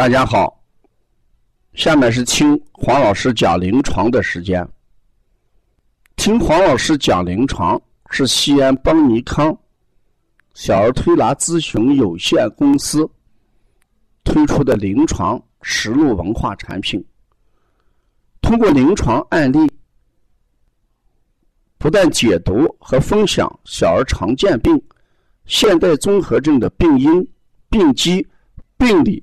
大家好，下面是听黄老师讲临床的时间。听黄老师讲临床是西安邦尼康小儿推拿咨询有限公司推出的临床实录文化产品。通过临床案例，不但解读和分享小儿常见病、现代综合症的病因、病机、病理、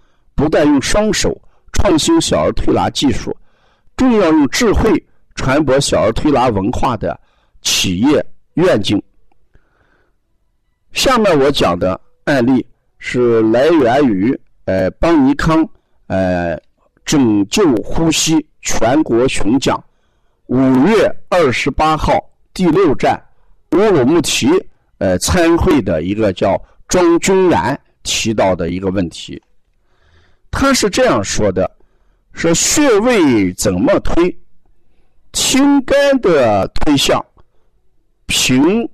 不但用双手创新小儿推拿技术，更要用智慧。传播小儿推拿文化的企业愿景。下面我讲的案例是来源于呃邦尼康呃拯救呼吸全国巡讲五月二十八号第六站乌鲁木齐呃参会的一个叫庄君然提到的一个问题。他是这样说的：说穴位怎么推？清肝的推向，平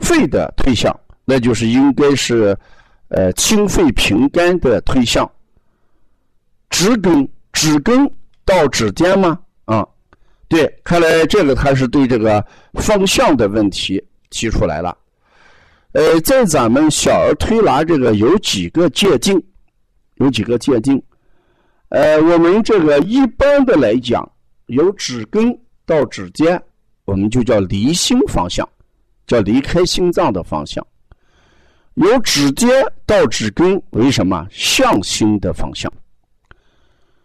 肺的推向，那就是应该是呃清肺平肝的推向。指根指根到指尖吗？啊，对，看来这个他是对这个方向的问题提出来了。呃，在咱们小儿推拿这个有几个界定，有几个界定。呃，我们这个一般的来讲。由指根到指尖，我们就叫离心方向，叫离开心脏的方向。由指尖到指根为什么向心的方向？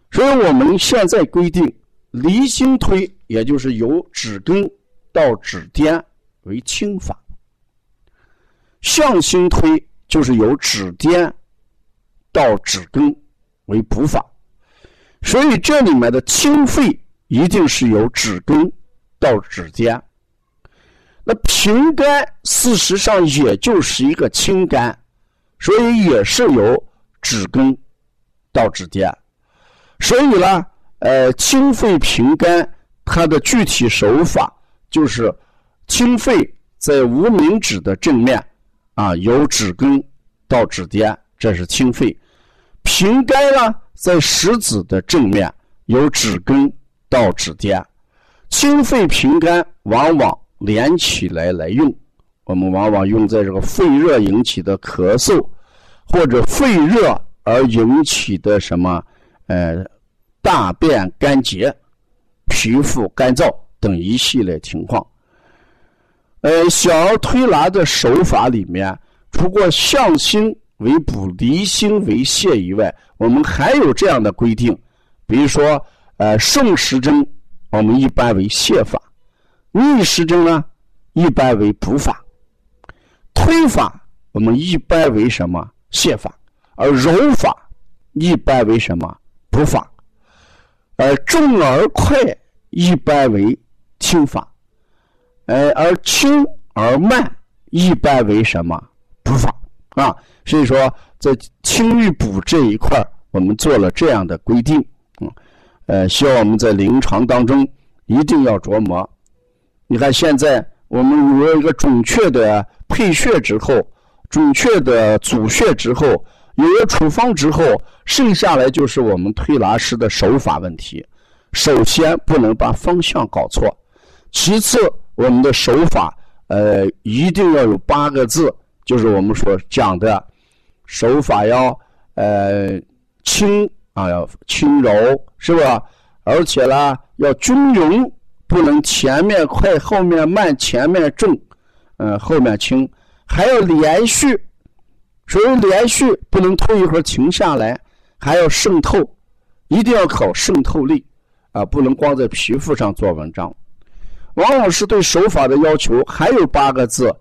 所以我们现在规定，离心推，也就是由指根到指尖为清法；向心推，就是由指尖到指根为补法。所以这里面的清肺。一定是由指根到指尖，那平肝事实上也就是一个清肝，所以也是由指根到指尖。所以呢，呃，清肺平肝，它的具体手法就是清肺在无名指的正面，啊，由指根到指尖，这是清肺；平肝呢，在食指的正面，由指根。到指尖，清肺平肝往往连起来来用。我们往往用在这个肺热引起的咳嗽，或者肺热而引起的什么呃大便干结、皮肤干燥等一系列情况。呃，小儿推拿的手法里面，除过向心为补、离心为泻以外，我们还有这样的规定，比如说。呃，顺时针我们一般为泻法，逆时针呢一般为补法，推法我们一般为什么泻法，而揉法一般为什么补法，而重而快一般为轻法，呃，而轻而慢一般为什么啊？所以说，在轻与补这一块我们做了这样的规定，嗯。呃，希望我们在临床当中一定要琢磨。你看，现在我们有了一个准确的配穴之后，准确的组穴之后，有了处方之后，剩下来就是我们推拿师的手法问题。首先不能把方向搞错，其次我们的手法，呃，一定要有八个字，就是我们所讲的手法要呃轻。啊，要轻柔是吧？而且呢，要均匀，不能前面快，后面慢，前面重，嗯，后面轻，还要连续。所以连续不能推一会儿停下来，还要渗透，一定要靠渗透力啊，不能光在皮肤上做文章。王老师对手法的要求还有八个字：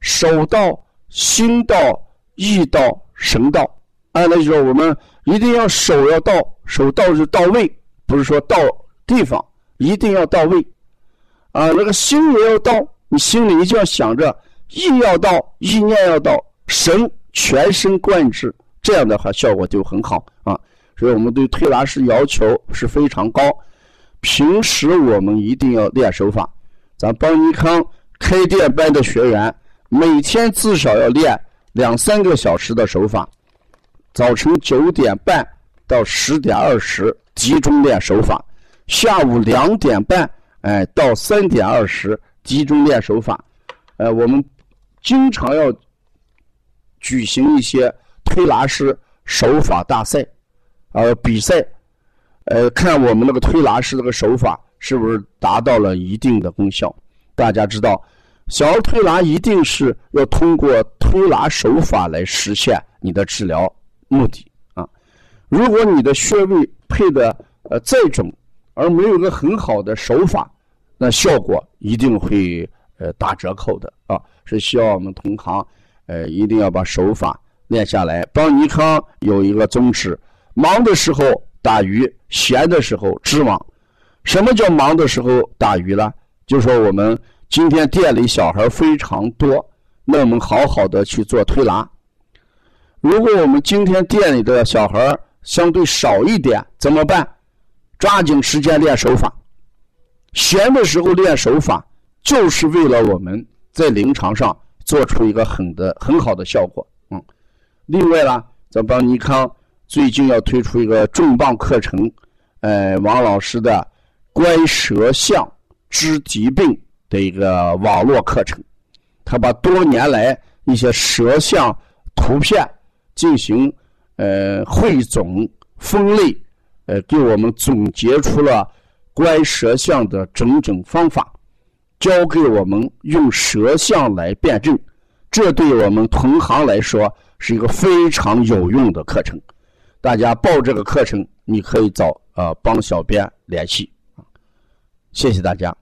手到、心到、意到、神到。啊，那就是我们一定要手要到，手到是到位，不是说到地方，一定要到位。啊，那个心也要到，你心里一定要想着，意要到，意念要到，神全神贯之，这样的话效果就很好啊。所以我们对推拿师要求是非常高。平时我们一定要练手法，咱邦尼康开店班的学员每天至少要练两三个小时的手法。早晨九点半到十点二十集中练手法，下午两点半哎到三点二十集中练手法。呃，我们经常要举行一些推拿师手法大赛，呃比赛。呃，看我们那个推拿师这个手法是不是达到了一定的功效？大家知道，小儿推拿一定是要通过推拿手法来实现你的治疗目的啊。如果你的穴位配的呃再准，而没有个很好的手法，那效果一定会呃打折扣的啊。是希望我们同行呃一定要把手法练下来。帮尼康有一个宗旨，忙的时候。打鱼，闲的时候织网。什么叫忙的时候打鱼呢？就说我们今天店里小孩非常多，那我们好好的去做推拿。如果我们今天店里的小孩相对少一点，怎么办？抓紧时间练手法。闲的时候练手法，就是为了我们在临床上做出一个很的很好的效果。嗯，另外呢，咱帮尼康。最近要推出一个重磅课程，呃，王老师的观舌象知疾病的一个网络课程。他把多年来一些舌象图片进行呃汇总分类，呃，给我们总结出了观舌象的整整方法，教给我们用舌象来辩证。这对我们同行来说是一个非常有用的课程。大家报这个课程，你可以找呃帮小编联系，谢谢大家。